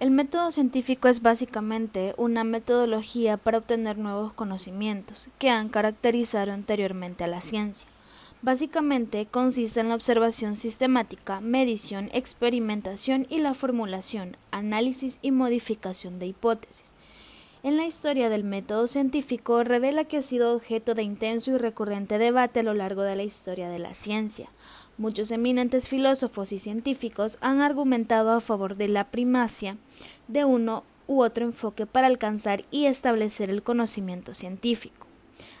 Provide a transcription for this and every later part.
El método científico es básicamente una metodología para obtener nuevos conocimientos que han caracterizado anteriormente a la ciencia. Básicamente consiste en la observación sistemática, medición, experimentación y la formulación, análisis y modificación de hipótesis. En la historia del método científico revela que ha sido objeto de intenso y recurrente debate a lo largo de la historia de la ciencia. Muchos eminentes filósofos y científicos han argumentado a favor de la primacia de uno u otro enfoque para alcanzar y establecer el conocimiento científico.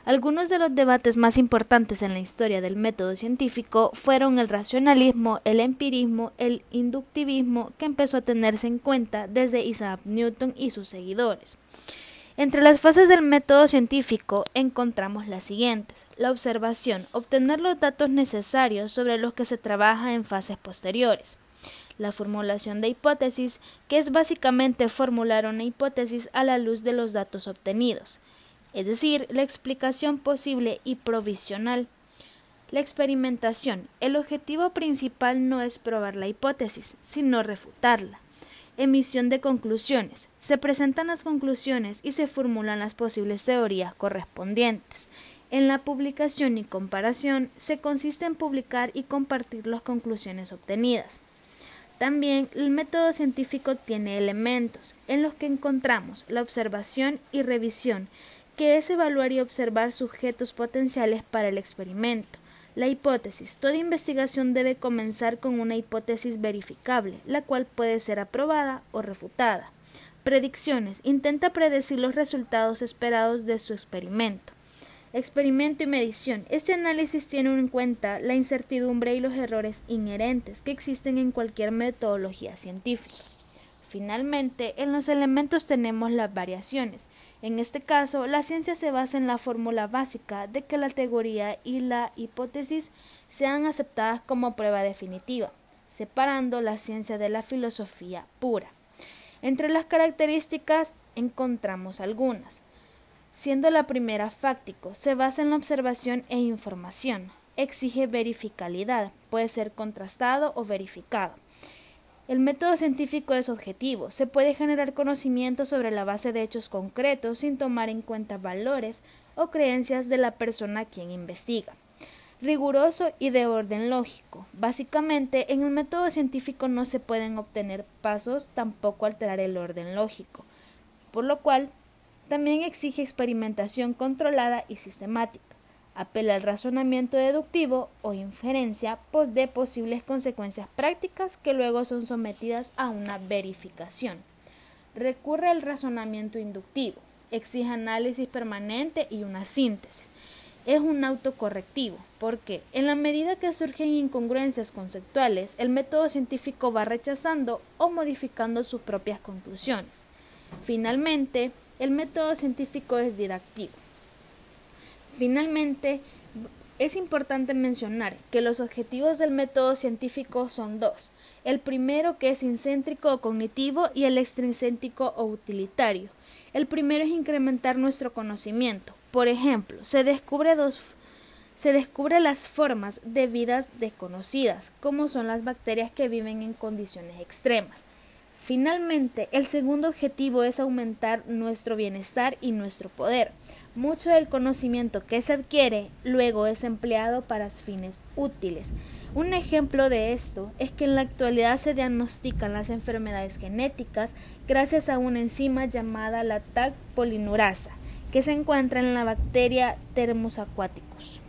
Algunos de los debates más importantes en la historia del método científico fueron el racionalismo, el empirismo, el inductivismo, que empezó a tenerse en cuenta desde Isaac Newton y sus seguidores. Entre las fases del método científico encontramos las siguientes. La observación, obtener los datos necesarios sobre los que se trabaja en fases posteriores. La formulación de hipótesis, que es básicamente formular una hipótesis a la luz de los datos obtenidos, es decir, la explicación posible y provisional. La experimentación. El objetivo principal no es probar la hipótesis, sino refutarla. Emisión de conclusiones. Se presentan las conclusiones y se formulan las posibles teorías correspondientes. En la publicación y comparación se consiste en publicar y compartir las conclusiones obtenidas. También el método científico tiene elementos en los que encontramos la observación y revisión, que es evaluar y observar sujetos potenciales para el experimento, la hipótesis. Toda investigación debe comenzar con una hipótesis verificable, la cual puede ser aprobada o refutada. Predicciones. Intenta predecir los resultados esperados de su experimento. Experimento y medición. Este análisis tiene en cuenta la incertidumbre y los errores inherentes que existen en cualquier metodología científica. Finalmente, en los elementos tenemos las variaciones. En este caso, la ciencia se basa en la fórmula básica de que la teoría y la hipótesis sean aceptadas como prueba definitiva, separando la ciencia de la filosofía pura. Entre las características encontramos algunas. Siendo la primera fáctico, se basa en la observación e información. Exige verificabilidad, puede ser contrastado o verificado. El método científico es objetivo. Se puede generar conocimiento sobre la base de hechos concretos sin tomar en cuenta valores o creencias de la persona a quien investiga. Riguroso y de orden lógico. Básicamente, en el método científico no se pueden obtener pasos, tampoco alterar el orden lógico, por lo cual también exige experimentación controlada y sistemática apela al razonamiento deductivo o inferencia de posibles consecuencias prácticas que luego son sometidas a una verificación. Recurre al razonamiento inductivo, exige análisis permanente y una síntesis. Es un autocorrectivo, porque en la medida que surgen incongruencias conceptuales, el método científico va rechazando o modificando sus propias conclusiones. Finalmente, el método científico es didactivo Finalmente, es importante mencionar que los objetivos del método científico son dos. El primero que es incéntrico o cognitivo y el extrincéntrico o utilitario. El primero es incrementar nuestro conocimiento. Por ejemplo, se descubre las formas de vidas desconocidas, como son las bacterias que viven en condiciones extremas. Finalmente, el segundo objetivo es aumentar nuestro bienestar y nuestro poder. Mucho del conocimiento que se adquiere luego es empleado para fines útiles. Un ejemplo de esto es que en la actualidad se diagnostican las enfermedades genéticas gracias a una enzima llamada la TAC polinurasa, que se encuentra en la bacteria Thermus aquaticus.